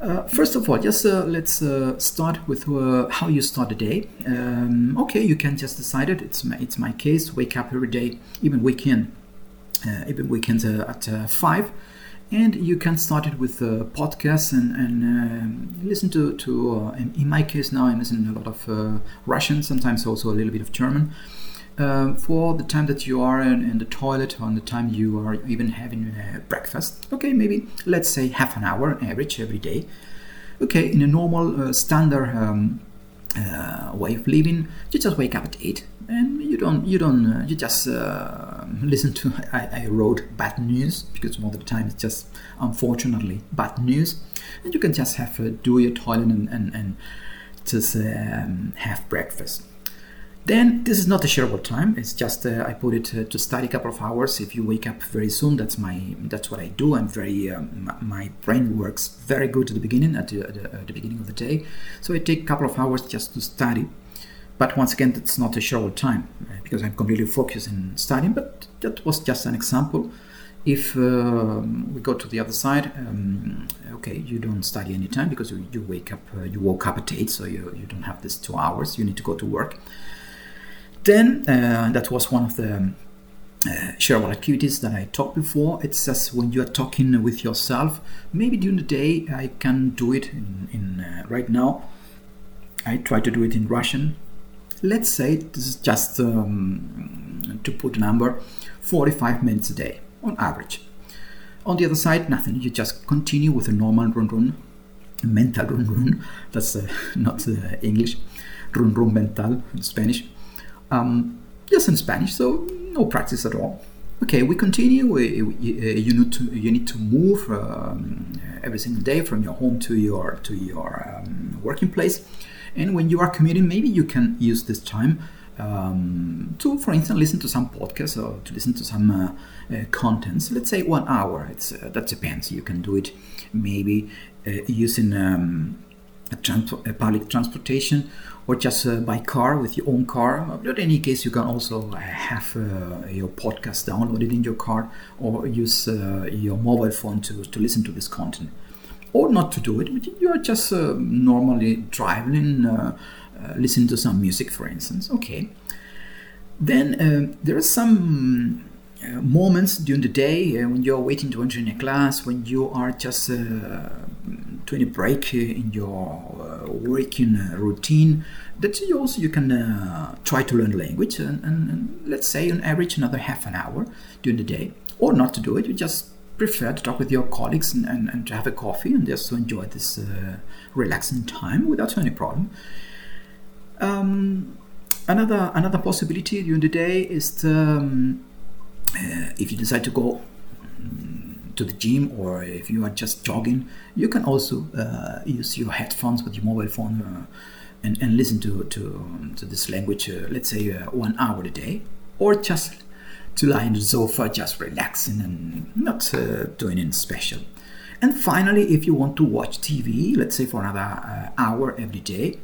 Uh, first of all, just uh, let's uh, start with uh, how you start the day. Um, okay, you can just decide it. It's my, it's my case. Wake up every day, even weekend, uh, even weekends uh, at five, and you can start it with podcasts and, and um, listen to to. in my case now, I'm listening a lot of Russian, sometimes also a little bit of German. Uh, for the time that you are in, in, the toilet or the time you are even having uh, breakfast. Okay, maybe let's say half an hour average every day. Okay, in a normal uh, standard um, uh, way of living, you just wake up at eight and you don't you don't uh, you just uh, listen to. I, I, wrote bad news because most of the time it's just unfortunately bad news, and you can just have do your toilet and and, and just um, have breakfast then this is not a shareable time. It's just uh, I put it uh, to study a couple of hours. If you wake up very soon, that's my that's what I do. I'm very um, my brain works very good at the beginning at the, at the, at the beginning of the day. So I take a couple of hours just to study. But once again, that's not a shareable time uh, because I'm completely focused in studying. But that was just an example. If um, we go to the other side, um, okay, you don't study any time because you, you wake up, uh, you woke up at eight, so you, you don't have this two hours. You need to go to work then uh, that was one of the um, uh, shareable activities that I talked before. It says when you are talking with yourself, maybe during the day I can do it in, in uh, right now. I try to do it in Russian. Let's say this is just um, to put a number 45 minutes a day on average. On the other side, nothing. You just continue with a normal run run, mental run run. That's uh, not uh, English. Run run mental, Spanish um, just in Spanish, so no practice at all. Okay, we continue. We, we, you need to you need to move um, every single day from your home to your to your um, working place, and when you are commuting, maybe you can use this time um, to, for instance, listen to some podcasts or to listen to some uh, uh, contents. Let's say one hour. It's uh, that depends. You can do it maybe uh, using um, a, trans- a public transportation or just uh, by car with your own car. But in any case, you can also have uh, your podcast downloaded in your car or use uh, your mobile phone to, to listen to this content. Or not to do it, but you are just uh, normally driving, uh, uh, listening to some music, for instance. Okay. Then there are some uh, moments during the day uh, when you're waiting to enter in a class, when you are just uh, doing a break in your working routine, that you also you can try to learn language and, and, and let's say on average another half an hour during the day, or not to do it. You just prefer to talk with your colleagues and, and, and to have a coffee and just to enjoy this uh, relaxing time without any problem. Um, another another possibility during the day is to, um, uh, if you decide to go to the gym or if you are just jogging, you can also uh, use your headphones with your mobile phone uh, and, and listen to, to, to this language, uh, let's say uh, one hour a day, or just to lie in the sofa, just relaxing and not uh, doing anything special. And finally, if you want to watch TV, let's say for another hour every day,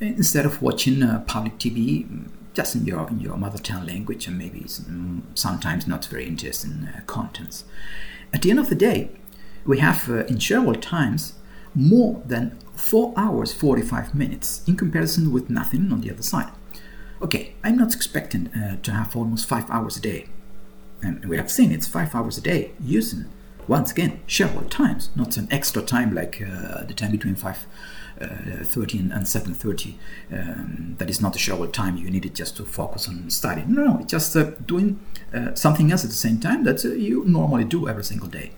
instead of watching public TV, just in your in your mother tongue language and maybe mm, sometimes not very interesting uh, contents. At the end of the day, we have uh, in several Times more than four hours forty five minutes in comparison with nothing on the other side. Okay, I'm not expecting uh, to have almost five hours a day, and we have seen it's five hours a day using once again several Times, not an extra time like uh, the time between five 30 and, and 7.30 um, that is not a shower time. You need it just to focus on studying. No it's just uh, doing uh, something else at the same time that uh, you normally do every single day.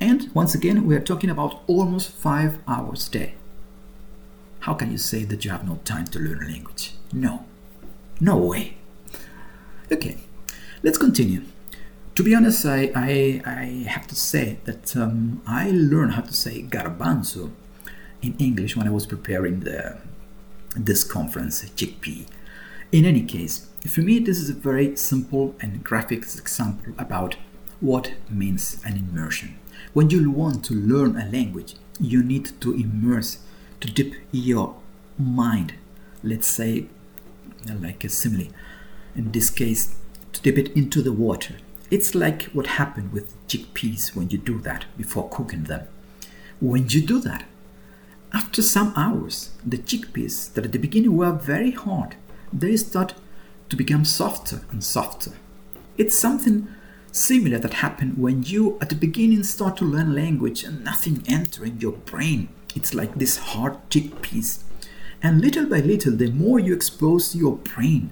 And once again we are talking about almost five hours a day. How can you say that you have no time to learn a language? No. No way. Okay let's continue. To be honest, I, I, I, have to say that um, I learned how to say garbanzo in English when I was preparing the this conference, chickpea. In any case, for me, this is a very simple and graphic example about what means an immersion. When you want to learn a language, you need to immerse, to dip your mind, let's say, like a simile, in this case, to dip it into the water. It's like what happened with chickpeas when you do that before cooking them. When you do that, after some hours, the chickpeas that at the beginning were very hard, they start to become softer and softer. It's something similar that happens when you at the beginning start to learn language and nothing entering your brain. It's like this hard chickpeas. And little by little, the more you expose your brain,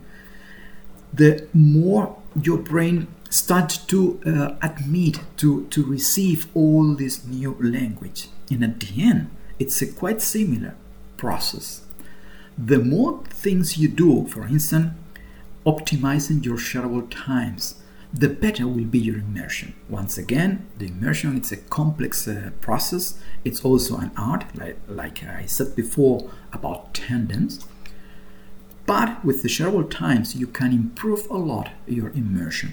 the more your brain starts to uh, admit to, to receive all this new language. And at the end, it's a quite similar process. The more things you do, for instance, optimizing your shareable times, the better will be your immersion. Once again, the immersion it's a complex uh, process. It's also an art, like, like I said before about tendons. But with the shareable times, you can improve a lot your immersion.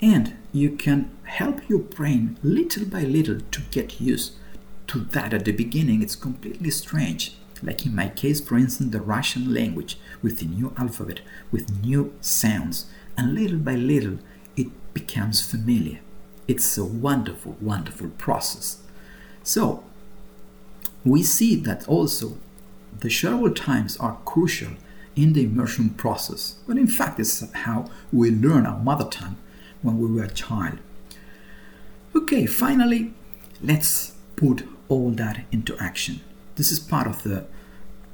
And you can help your brain little by little to get used to that. At the beginning, it's completely strange. Like in my case, for instance, the Russian language with the new alphabet, with new sounds. And little by little, it becomes familiar. It's a wonderful, wonderful process. So, we see that also the shareable times are crucial in the immersion process. But in fact, it's how we learn our mother tongue when we were a child. Okay, finally, let's put all that into action. This is part of the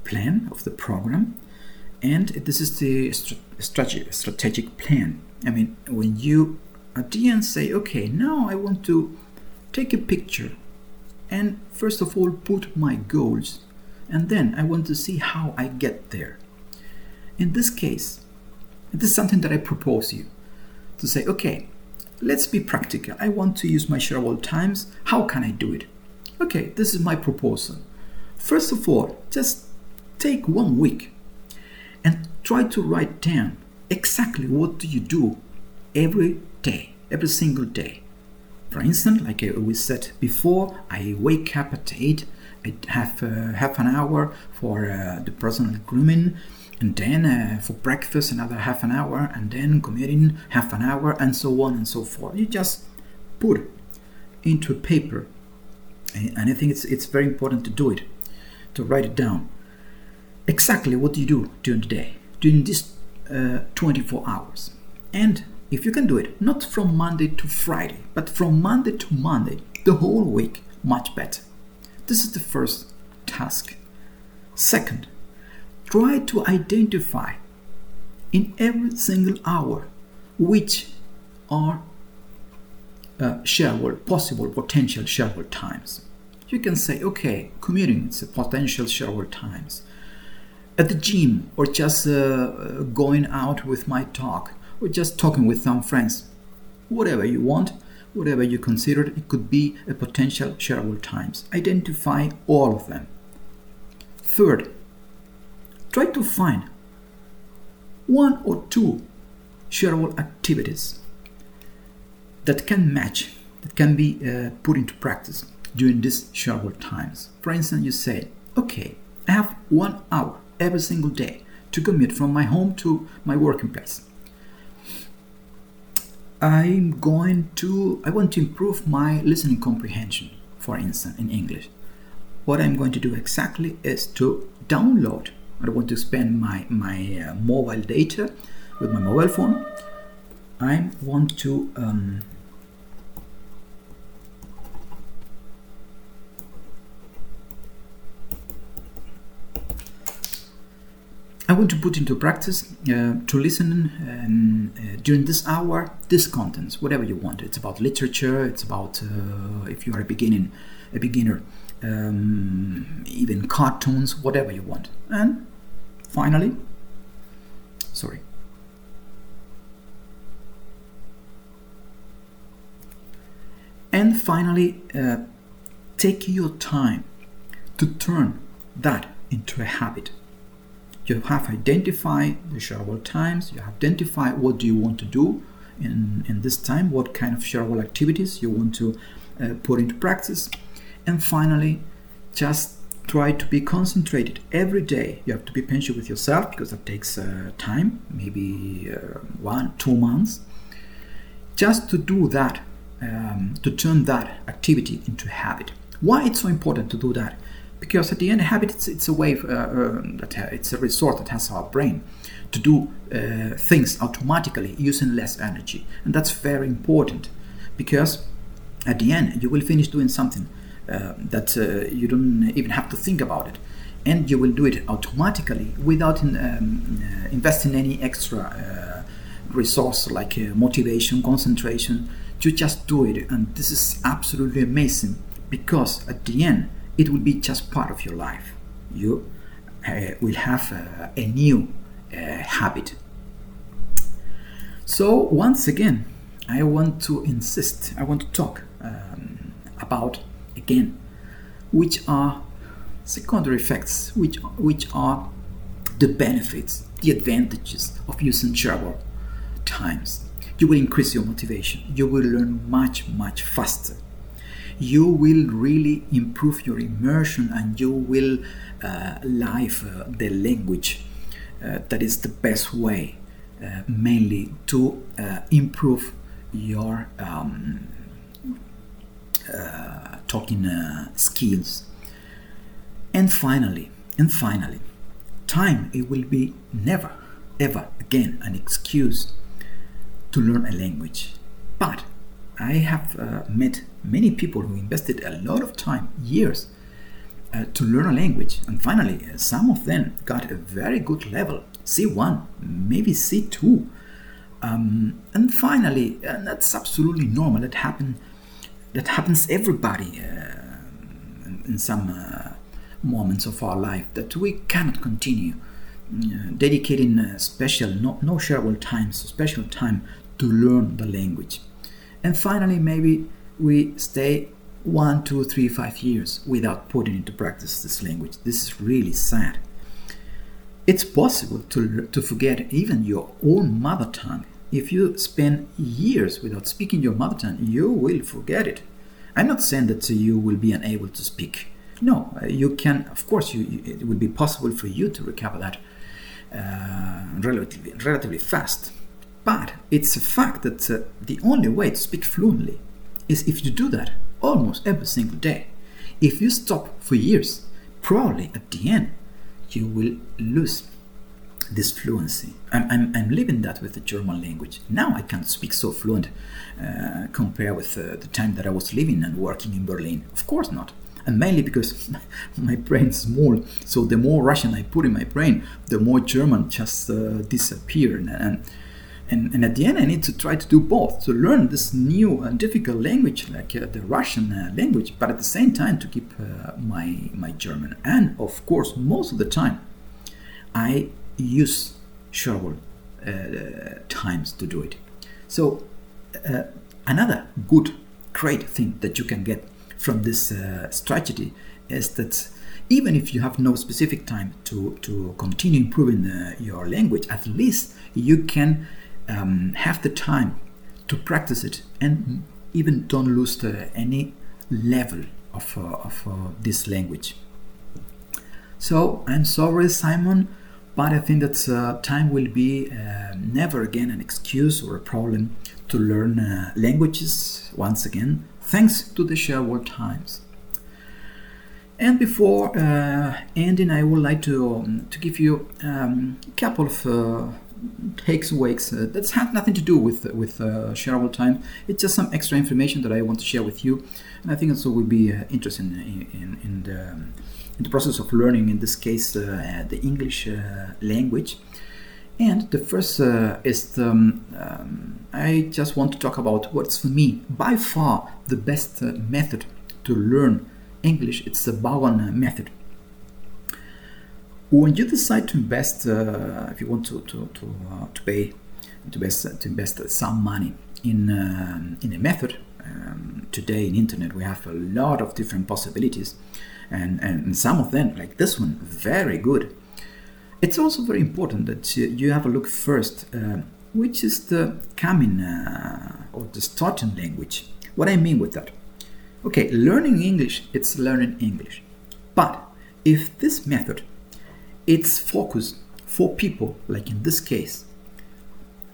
plan of the program, and this is the strategic, strategic plan. I mean, when you at the end say, okay, now I want to take a picture and first of all put my goals, and then I want to see how I get there. In this case, this is something that I propose you to say, okay, let's be practical. I want to use my shareable times. How can I do it? Okay, this is my proposal. First of all, just take one week and try to write down exactly what do you do every day, every single day. For instance, like we said before, I wake up at 8, I have uh, half an hour for uh, the personal grooming, and then uh, for breakfast another half an hour, and then commuting half an hour, and so on and so forth. You just put into a paper, and I think it's, it's very important to do it, to write it down. Exactly what do you do during the day, during these uh, 24 hours. And if you can do it, not from Monday to Friday, but from Monday to Monday, the whole week, much better. This is the first task. Second, try to identify in every single hour which are uh, shareable, possible potential shareable times. You can say, okay, commuting is a potential shareable times. At the gym, or just uh, going out with my dog, or just talking with some friends. Whatever you want, whatever you consider, it could be a potential shareable times. Identify all of them. Third, try to find one or two shareable activities that can match, that can be uh, put into practice during these shareable times. For instance, you say, okay, I have one hour every single day to commute from my home to my working place. I'm going to, I want to improve my listening comprehension, for instance, in English. What I'm going to do exactly is to download. I want to spend my, my uh, mobile data with my mobile phone. I want to um, want to put into practice uh, to listen um, uh, during this hour this contents, whatever you want. It's about literature. It's about uh, if you are a beginning, a beginner, um, even cartoons, whatever you want. And finally, sorry. And finally, uh, take your time to turn that into a habit you have identified the shareable times you have identified what do you want to do in, in this time what kind of shareable activities you want to uh, put into practice. And finally just try to be concentrated. Every day you have to be patient with yourself because that takes uh, time maybe uh, one two months. Just to do that um, to turn that activity into habit. Why it's so important to do that because at the end, habit it's, it's a way uh, uh, that uh, it's a resort that has our brain to do uh, things automatically using less energy, and that's very important because at the end you will finish doing something uh, that uh, you don't even have to think about it, and you will do it automatically without in, um, investing any extra resource like motivation, concentration. You just do it, and this is absolutely amazing because at the end it will be just part of your life. You uh, will have uh, a new uh, habit. So, once again, I want to insist, I want to talk um, about again which are secondary effects, which, which are the benefits, the advantages of using shareable times. You will increase your motivation, you will learn much, much faster you will really improve your immersion and you will uh, live uh, the language. Uh, that is the best way, uh, mainly to uh, improve your um, uh, talking skills. And finally, and finally, time it will be never, ever again an excuse to learn a language, but I have uh, met many people who invested a lot of time, years, uh, to learn a language, and finally, uh, some of them got a very good level, C1, maybe C2. Um, and finally, and that's absolutely normal. That happen. That happens everybody uh, in some uh, moments of our life that we cannot continue uh, dedicating special, no, no shareable time, so special time to learn the language. And finally, maybe we stay one, two, three, five years without putting into practice this language. This is really sad. It's possible to, to forget even your own mother tongue. If you spend years without speaking your mother tongue, you will forget it. I'm not saying that you will be unable to speak. No, uh, you can, of course, you, it will be possible for you to recover that uh, relatively, relatively fast. But it's a fact that uh, the only way to speak fluently is if you do that almost every single day. If you stop for years, probably at the end you will lose this fluency. I'm, I'm, I'm living that with the German language. Now I can't speak so fluent uh, compared with uh, the time that I was living and working in Berlin. Of course not. And mainly because my brain is small. So the more Russian I put in my brain, the more German just uh, disappear. And, and and, and at the end, I need to try to do both to learn this new and difficult language, like uh, the Russian uh, language, but at the same time to keep uh, my, my German. And of course, most of the time, I use shareable uh, times to do it. So, uh, another good, great thing that you can get from this uh, strategy is that even if you have no specific time to, to continue improving your language, at least you can um, have the time to practice it and even don't lose the, any level of, uh, of uh, this language. So I'm sorry, Simon, but I think that uh, time will be uh, never again an excuse or a problem to learn uh, languages once again, thanks to the shareable Times. And before uh, ending, I would like to, um, to give you um, a couple of takes awakes uh, that's had nothing to do with with uh, shareable time. It's just some extra information that i want to share with you and i think also will be uh, interesting in, in, in, the, um, in the process of learning in this case uh, the english uh, language. And the first uh, is the, um, um, i just want to talk about what's for me by far the best method to learn english. It's the Vaughan method when you decide to invest, uh, if you want to to to, uh, to pay to invest to invest some money in uh, in a method, um, today in internet we have a lot of different possibilities, and and some of them like this one very good. It's also very important that you have a look first, uh, which is the coming uh, or the starting language. What I mean with that? Okay, learning English, it's learning English, but if this method it's focused for people, like in this case,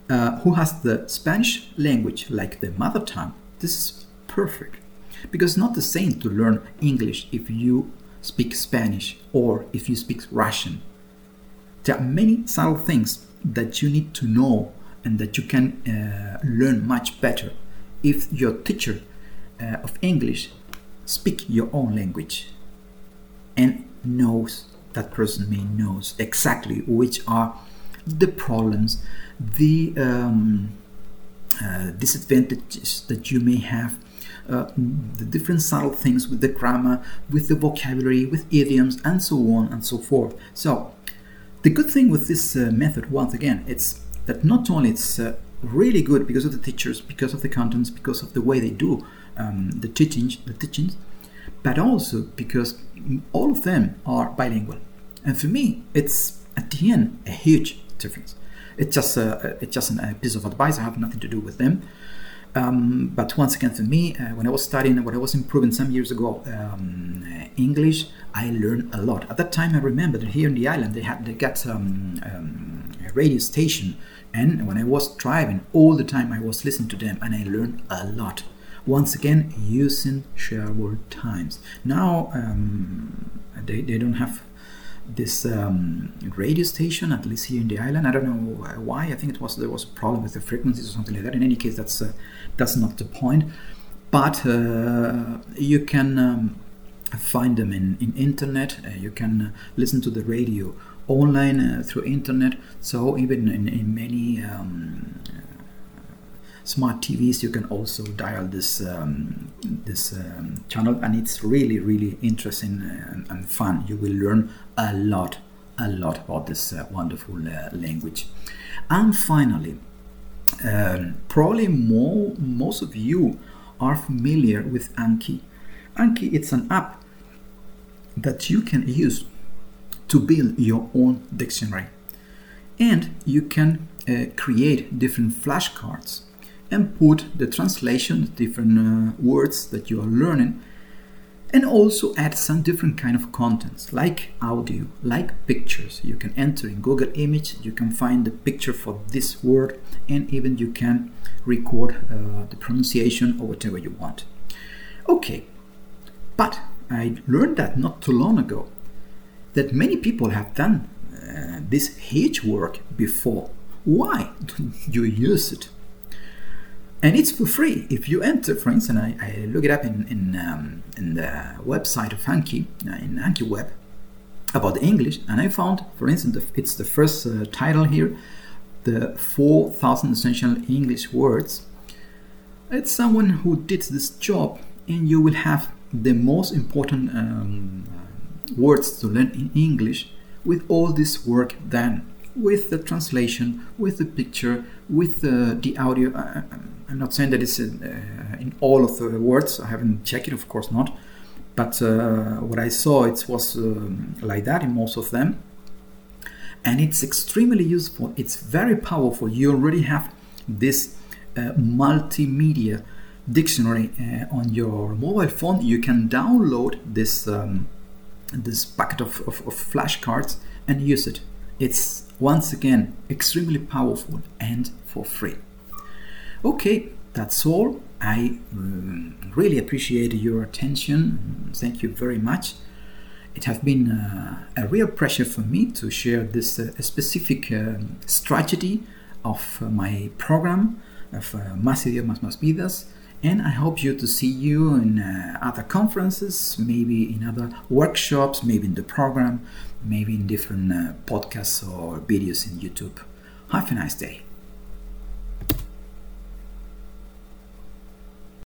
uh, who has the Spanish language like their mother tongue. This is perfect because not the same to learn English if you speak Spanish or if you speak Russian. There are many subtle things that you need to know and that you can uh, learn much better if your teacher uh, of English speak your own language and knows that person may knows exactly which are the problems, the um, uh, disadvantages that you may have, uh, the different subtle things with the grammar, with the vocabulary, with idioms, and so on and so forth. So, the good thing with this uh, method, once again, it's that not only it's uh, really good because of the teachers, because of the contents, because of the way they do um, the teachings, the teachings, but also because all of them are bilingual. And for me, it's at the end a huge difference. It's just a, it's just a piece of advice. I have nothing to do with them. Um, but once again, for me, uh, when I was studying, when I was improving some years ago um, English, I learned a lot. At that time, I remember that here in the island they had they got um, um a radio station, and when I was driving, all the time I was listening to them, and I learned a lot. Once again, using shareable Times. Now um, they, they don't have this um, radio station, at least here in the island. I don't know why. I think it was there was a problem with the frequencies or something like that. In any case, that's uh, that's not the point. But uh, you can um, find them in in internet. Uh, you can uh, listen to the radio online uh, through internet. So even in, in many um, smart TVs, you can also dial this um, this um, channel, and it's really really interesting and, and, fun. You will learn a lot, a lot about this uh, wonderful uh, language. And finally, um, probably more most of you are familiar with Anki. Anki it's an app that you can use to build your own dictionary, and you can uh, create different flashcards and put the translation, different uh, words that you are learning, and also add some different kind of contents like audio, like pictures. You can enter in Google Image, you can find the picture for this word, and even you can record uh, the pronunciation or whatever you want. Okay, but I learned that not too long ago that many people have done uh, this huge work before. Why don't you use it? And it's for free. If you enter for instance i, I look it up in in, um, in the website of Anki uh, in Anki web about english and i found for instance it's the first uh, title here the 4000 essential english words. It's someone who did this job and you will have the most important um, words to learn in english with all this work done with the translation with the picture with the, the audio uh, uh I'm not saying that it's in, uh, in all of the words. I haven't checked it, of course not. But uh, what I saw, it was um, like that in most of them. And it's extremely useful. It's very powerful. You already have this uh, multimedia dictionary uh, on your mobile phone. You can download this um, this packet of, of, of flashcards and use it. It's once again extremely powerful and for free. Okay, that's all. I um, really appreciate your attention. Thank you very much. It has been uh, a real pleasure for me to share this uh, specific uh, strategy of uh, my program of uh, Más Idiomas Más Vidas. And I hope you to see you in uh, other conferences, maybe in other workshops, maybe in the program, maybe in different uh, podcasts or videos in YouTube. Have a nice day.